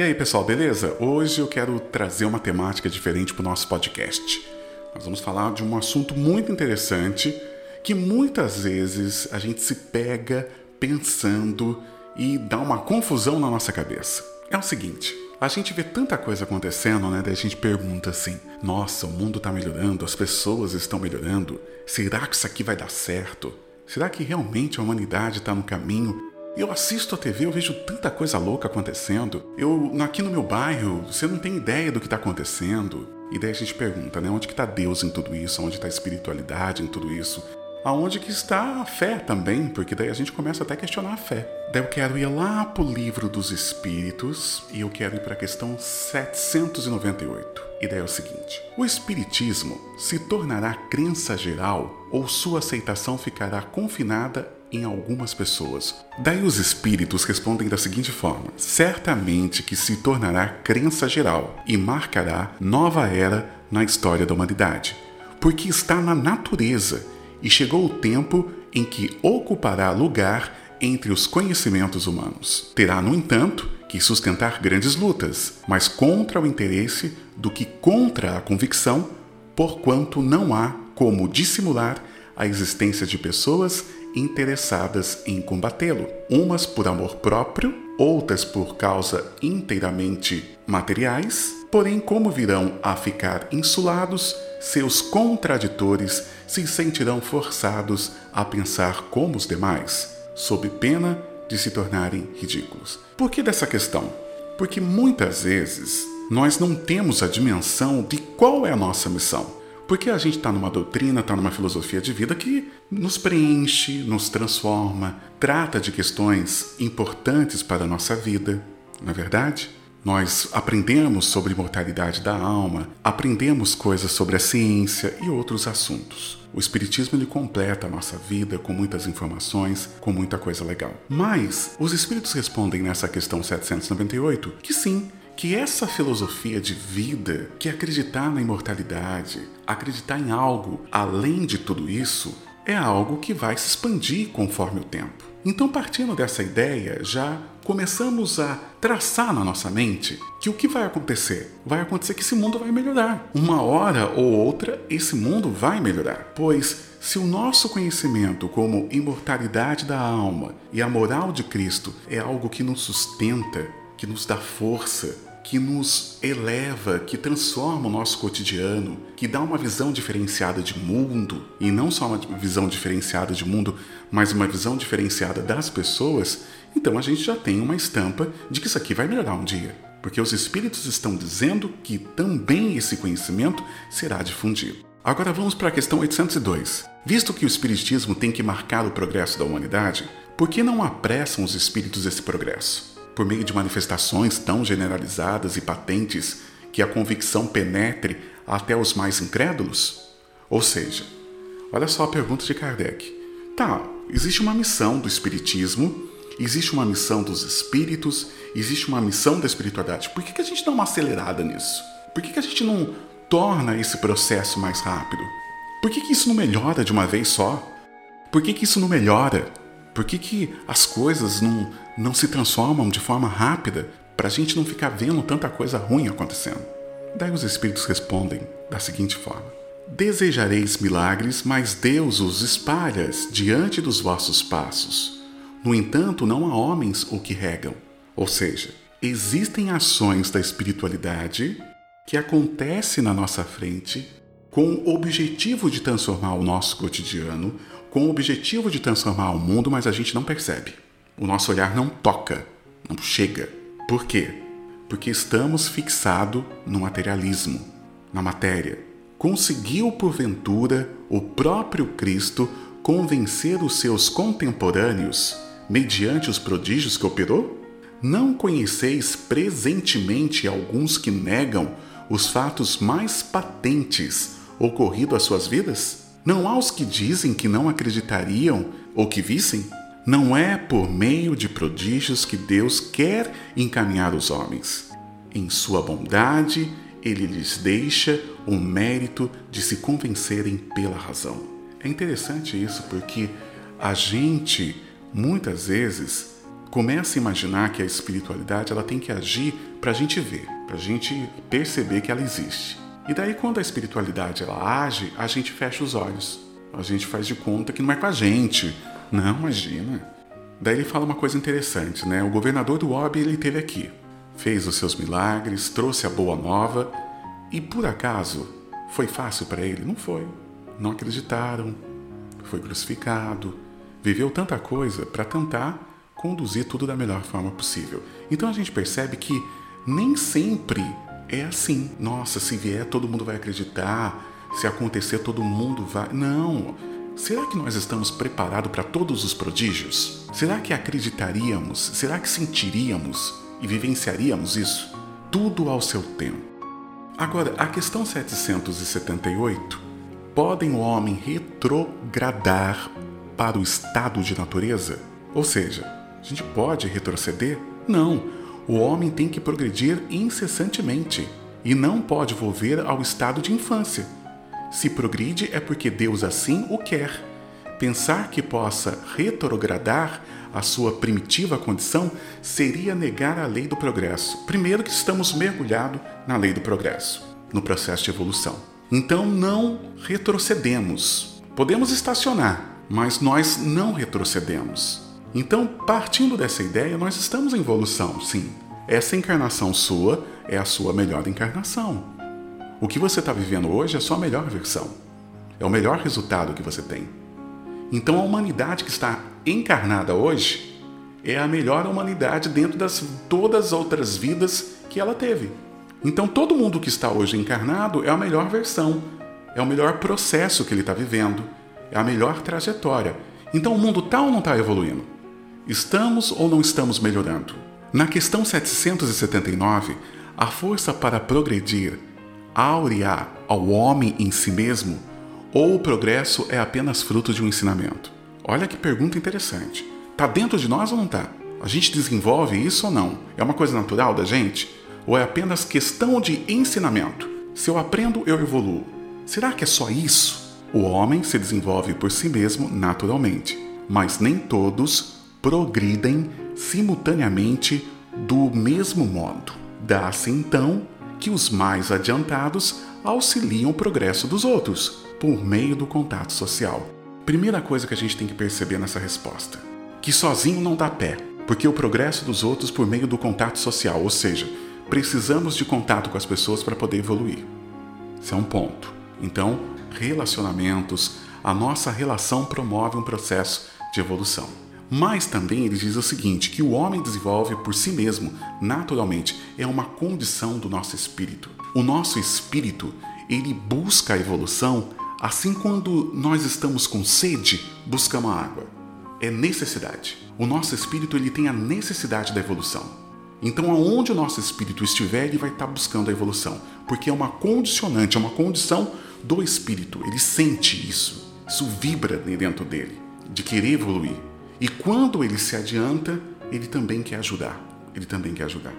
E aí, pessoal, beleza? Hoje eu quero trazer uma temática diferente para o nosso podcast. Nós vamos falar de um assunto muito interessante que muitas vezes a gente se pega pensando e dá uma confusão na nossa cabeça. É o seguinte, a gente vê tanta coisa acontecendo, né? Daí a gente pergunta assim: nossa, o mundo está melhorando, as pessoas estão melhorando, será que isso aqui vai dar certo? Será que realmente a humanidade está no caminho eu assisto a TV, eu vejo tanta coisa louca acontecendo. Eu, aqui no meu bairro, você não tem ideia do que está acontecendo. E daí a gente pergunta, né? Onde que está Deus em tudo isso? Onde está a espiritualidade em tudo isso? Aonde que está a fé também? Porque daí a gente começa até a questionar a fé. Daí eu quero ir lá para o livro dos Espíritos e eu quero ir para a questão 798. E daí é o seguinte: o Espiritismo se tornará crença geral ou sua aceitação ficará confinada em algumas pessoas. Daí os espíritos respondem da seguinte forma: certamente que se tornará crença geral e marcará nova era na história da humanidade, porque está na natureza e chegou o tempo em que ocupará lugar entre os conhecimentos humanos. Terá, no entanto, que sustentar grandes lutas, mas contra o interesse do que contra a convicção, porquanto não há como dissimular a existência de pessoas interessadas em combatê-lo, umas por amor próprio, outras por causa inteiramente materiais, porém, como virão a ficar insulados, seus contraditores se sentirão forçados a pensar como os demais, sob pena de se tornarem ridículos. Por que dessa questão? Porque muitas vezes nós não temos a dimensão de qual é a nossa missão. Porque a gente está numa doutrina, está numa filosofia de vida que nos preenche, nos transforma, trata de questões importantes para a nossa vida, não é verdade? Nós aprendemos sobre imortalidade da alma, aprendemos coisas sobre a ciência e outros assuntos. O Espiritismo ele completa a nossa vida com muitas informações, com muita coisa legal. Mas os Espíritos respondem nessa questão 798 que sim, que essa filosofia de vida, que acreditar na imortalidade, acreditar em algo além de tudo isso, é algo que vai se expandir conforme o tempo. Então, partindo dessa ideia, já começamos a traçar na nossa mente que o que vai acontecer? Vai acontecer que esse mundo vai melhorar. Uma hora ou outra, esse mundo vai melhorar. Pois, se o nosso conhecimento como imortalidade da alma e a moral de Cristo é algo que nos sustenta, que nos dá força, que nos eleva, que transforma o nosso cotidiano, que dá uma visão diferenciada de mundo, e não só uma visão diferenciada de mundo, mas uma visão diferenciada das pessoas, então a gente já tem uma estampa de que isso aqui vai melhorar um dia. Porque os espíritos estão dizendo que também esse conhecimento será difundido. Agora vamos para a questão 802. Visto que o Espiritismo tem que marcar o progresso da humanidade, por que não apressam os espíritos esse progresso? Por meio de manifestações tão generalizadas e patentes que a convicção penetre até os mais incrédulos? Ou seja, olha só a pergunta de Kardec. Tá, existe uma missão do Espiritismo, existe uma missão dos espíritos, existe uma missão da espiritualidade. Por que, que a gente dá uma acelerada nisso? Por que, que a gente não torna esse processo mais rápido? Por que, que isso não melhora de uma vez só? Por que, que isso não melhora? Por que, que as coisas não, não se transformam de forma rápida para a gente não ficar vendo tanta coisa ruim acontecendo? Daí os Espíritos respondem da seguinte forma: Desejareis milagres, mas Deus os espalha diante dos vossos passos. No entanto, não há homens o que regam. Ou seja, existem ações da espiritualidade que acontecem na nossa frente com o objetivo de transformar o nosso cotidiano, com o objetivo de transformar o mundo, mas a gente não percebe. O nosso olhar não toca, não chega. Por quê? Porque estamos fixados no materialismo, na matéria. Conseguiu, porventura, o próprio Cristo convencer os seus contemporâneos mediante os prodígios que operou? Não conheceis presentemente alguns que negam os fatos mais patentes ocorrido às suas vidas? Não há os que dizem que não acreditariam ou que vissem? Não é por meio de prodígios que Deus quer encaminhar os homens. Em sua bondade, ele lhes deixa o mérito de se convencerem pela razão. É interessante isso porque a gente muitas vezes começa a imaginar que a espiritualidade ela tem que agir para a gente ver, para a gente perceber que ela existe. E daí quando a espiritualidade ela age, a gente fecha os olhos. A gente faz de conta que não é com a gente. Não, imagina. Daí ele fala uma coisa interessante, né? O governador do Orbe ele teve aqui, fez os seus milagres, trouxe a boa nova e por acaso foi fácil para ele? Não foi. Não acreditaram. Foi crucificado, viveu tanta coisa para tentar conduzir tudo da melhor forma possível. Então a gente percebe que nem sempre é assim. Nossa, se vier todo mundo vai acreditar, se acontecer todo mundo vai. Não. Será que nós estamos preparados para todos os prodígios? Será que acreditaríamos? Será que sentiríamos e vivenciaríamos isso? Tudo ao seu tempo. Agora, a questão 778: podem o homem retrogradar para o estado de natureza? Ou seja, a gente pode retroceder? Não. O homem tem que progredir incessantemente e não pode volver ao estado de infância. Se progride é porque Deus assim o quer. Pensar que possa retrogradar a sua primitiva condição seria negar a lei do progresso. Primeiro, que estamos mergulhados na lei do progresso, no processo de evolução. Então, não retrocedemos. Podemos estacionar, mas nós não retrocedemos. Então, partindo dessa ideia, nós estamos em evolução, sim. Essa encarnação sua é a sua melhor encarnação. O que você está vivendo hoje é a sua melhor versão. É o melhor resultado que você tem. Então, a humanidade que está encarnada hoje é a melhor humanidade dentro das todas as outras vidas que ela teve. Então, todo mundo que está hoje encarnado é a melhor versão, é o melhor processo que ele está vivendo, é a melhor trajetória. Então, o mundo está ou não está evoluindo? Estamos ou não estamos melhorando? Na questão 779, a força para progredir aurear ao homem em si mesmo ou o progresso é apenas fruto de um ensinamento? Olha que pergunta interessante. Está dentro de nós ou não está? A gente desenvolve isso ou não? É uma coisa natural da gente? Ou é apenas questão de ensinamento? Se eu aprendo, eu evoluo. Será que é só isso? O homem se desenvolve por si mesmo naturalmente, mas nem todos progridem simultaneamente do mesmo modo. Dá-se então que os mais adiantados auxiliam o progresso dos outros por meio do contato social. Primeira coisa que a gente tem que perceber nessa resposta: que sozinho não dá pé, porque o progresso dos outros por meio do contato social, ou seja, precisamos de contato com as pessoas para poder evoluir. Esse é um ponto. Então, relacionamentos, a nossa relação promove um processo de evolução. Mas também ele diz o seguinte: que o homem desenvolve por si mesmo, naturalmente, é uma condição do nosso espírito. O nosso espírito, ele busca a evolução assim quando nós estamos com sede, buscamos água. É necessidade. O nosso espírito ele tem a necessidade da evolução. Então, aonde o nosso espírito estiver, ele vai estar buscando a evolução, porque é uma condicionante, é uma condição do espírito. Ele sente isso, isso vibra dentro dele, de querer evoluir. E quando ele se adianta, ele também quer ajudar. Ele também quer ajudar.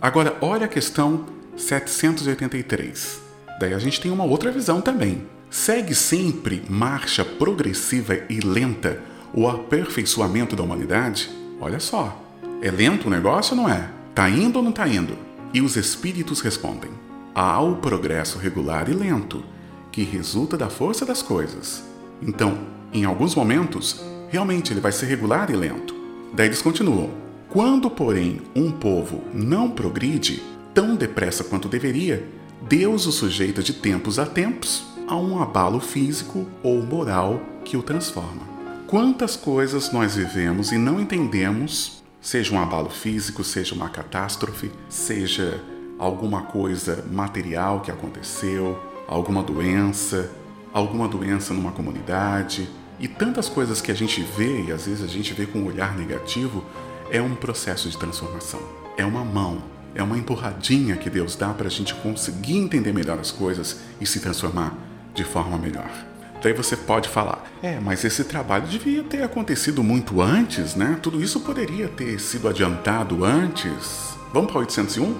Agora, olha a questão 783. Daí a gente tem uma outra visão também. Segue sempre marcha progressiva e lenta o aperfeiçoamento da humanidade? Olha só. É lento o negócio ou não é? Tá indo ou não tá indo? E os espíritos respondem: há o progresso regular e lento, que resulta da força das coisas. Então, em alguns momentos, realmente ele vai ser regular e lento. Daí eles continuam: quando, porém, um povo não progride tão depressa quanto deveria, Deus o sujeita de tempos a tempos a um abalo físico ou moral que o transforma. Quantas coisas nós vivemos e não entendemos, seja um abalo físico, seja uma catástrofe, seja alguma coisa material que aconteceu, alguma doença, alguma doença numa comunidade, e tantas coisas que a gente vê, e às vezes a gente vê com um olhar negativo, é um processo de transformação. É uma mão, é uma empurradinha que Deus dá para a gente conseguir entender melhor as coisas e se transformar de forma melhor. Daí você pode falar, é, mas esse trabalho devia ter acontecido muito antes, né? Tudo isso poderia ter sido adiantado antes. Vamos para 801?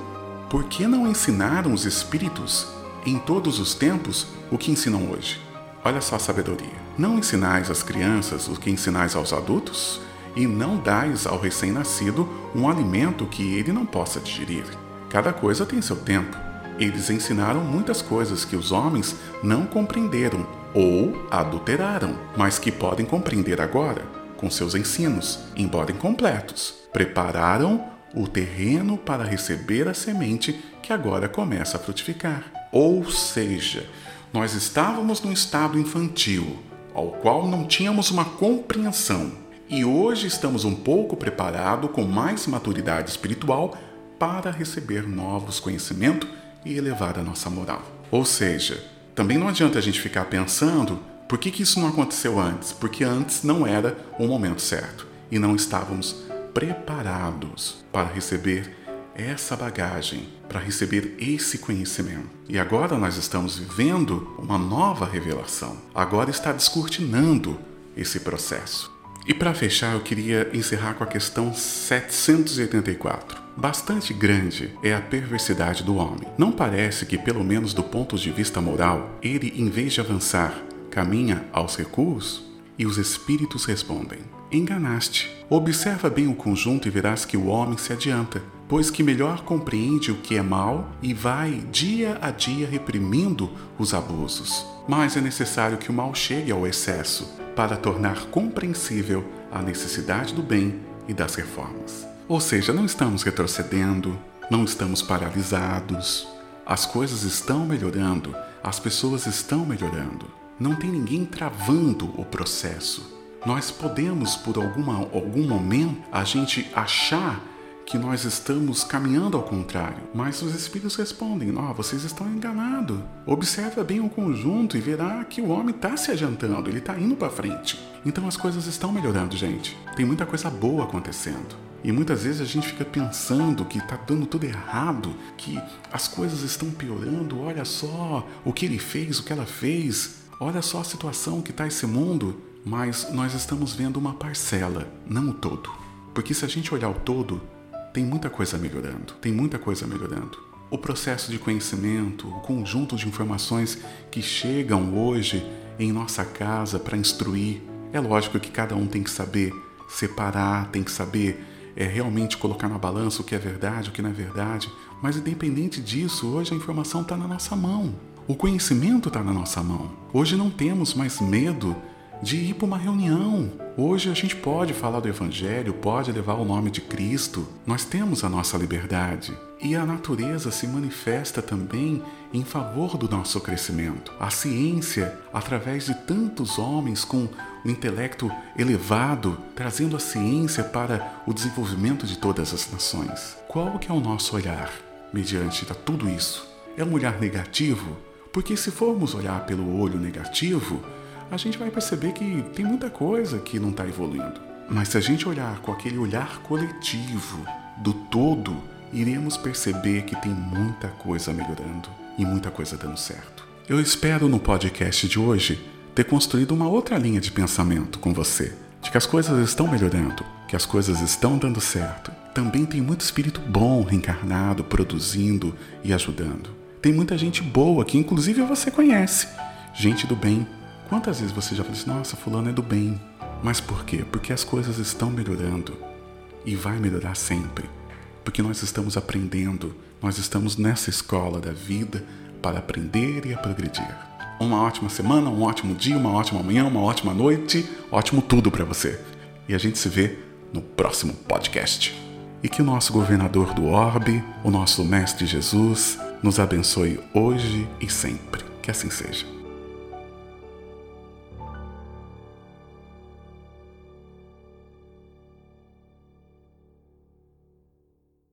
Por que não ensinaram os espíritos em todos os tempos o que ensinam hoje? Olha só a sabedoria. Não ensinais às crianças o que ensinais aos adultos? e não dais ao recém-nascido um alimento que ele não possa digerir. Cada coisa tem seu tempo. Eles ensinaram muitas coisas que os homens não compreenderam ou adulteraram, mas que podem compreender agora, com seus ensinos, embora incompletos. Prepararam o terreno para receber a semente que agora começa a frutificar. Ou seja, nós estávamos num estado infantil, ao qual não tínhamos uma compreensão, e hoje estamos um pouco preparados com mais maturidade espiritual para receber novos conhecimentos e elevar a nossa moral. Ou seja, também não adianta a gente ficar pensando por que, que isso não aconteceu antes, porque antes não era o momento certo e não estávamos preparados para receber essa bagagem, para receber esse conhecimento. E agora nós estamos vivendo uma nova revelação. Agora está descortinando esse processo. E para fechar, eu queria encerrar com a questão 784. Bastante grande é a perversidade do homem. Não parece que, pelo menos do ponto de vista moral, ele, em vez de avançar, caminha aos recuos? E os espíritos respondem: Enganaste. Observa bem o conjunto e verás que o homem se adianta, pois que melhor compreende o que é mal e vai dia a dia reprimindo os abusos. Mas é necessário que o mal chegue ao excesso para tornar compreensível a necessidade do bem e das reformas. Ou seja, não estamos retrocedendo, não estamos paralisados. As coisas estão melhorando, as pessoas estão melhorando. Não tem ninguém travando o processo. Nós podemos, por alguma, algum momento, a gente achar que nós estamos caminhando ao contrário, mas os espíritos respondem: Ó, oh, vocês estão enganados. Observa bem o conjunto e verá que o homem está se adiantando, ele está indo para frente. Então as coisas estão melhorando, gente. Tem muita coisa boa acontecendo. E muitas vezes a gente fica pensando que está dando tudo errado, que as coisas estão piorando. Olha só o que ele fez, o que ela fez. Olha só a situação que está esse mundo. Mas nós estamos vendo uma parcela, não o todo. Porque se a gente olhar o todo, tem muita coisa melhorando, tem muita coisa melhorando. O processo de conhecimento, o conjunto de informações que chegam hoje em nossa casa para instruir, é lógico que cada um tem que saber separar, tem que saber é, realmente colocar na balança o que é verdade, o que não é verdade, mas independente disso, hoje a informação está na nossa mão. O conhecimento está na nossa mão. Hoje não temos mais medo de ir para uma reunião. Hoje a gente pode falar do Evangelho, pode levar o nome de Cristo. Nós temos a nossa liberdade. E a natureza se manifesta também em favor do nosso crescimento. A ciência, através de tantos homens com o intelecto elevado, trazendo a ciência para o desenvolvimento de todas as nações. Qual que é o nosso olhar mediante tudo isso? É um olhar negativo? Porque se formos olhar pelo olho negativo, a gente vai perceber que tem muita coisa que não está evoluindo. Mas se a gente olhar com aquele olhar coletivo do todo, iremos perceber que tem muita coisa melhorando e muita coisa dando certo. Eu espero no podcast de hoje ter construído uma outra linha de pensamento com você, de que as coisas estão melhorando, que as coisas estão dando certo. Também tem muito espírito bom reencarnado, produzindo e ajudando. Tem muita gente boa que inclusive você conhece, gente do bem Quantas vezes você já falou assim, nossa, fulano é do bem. Mas por quê? Porque as coisas estão melhorando. E vai melhorar sempre. Porque nós estamos aprendendo, nós estamos nessa escola da vida para aprender e a progredir. Uma ótima semana, um ótimo dia, uma ótima manhã, uma ótima noite, ótimo tudo para você. E a gente se vê no próximo podcast. E que o nosso governador do orbe, o nosso mestre Jesus, nos abençoe hoje e sempre. Que assim seja.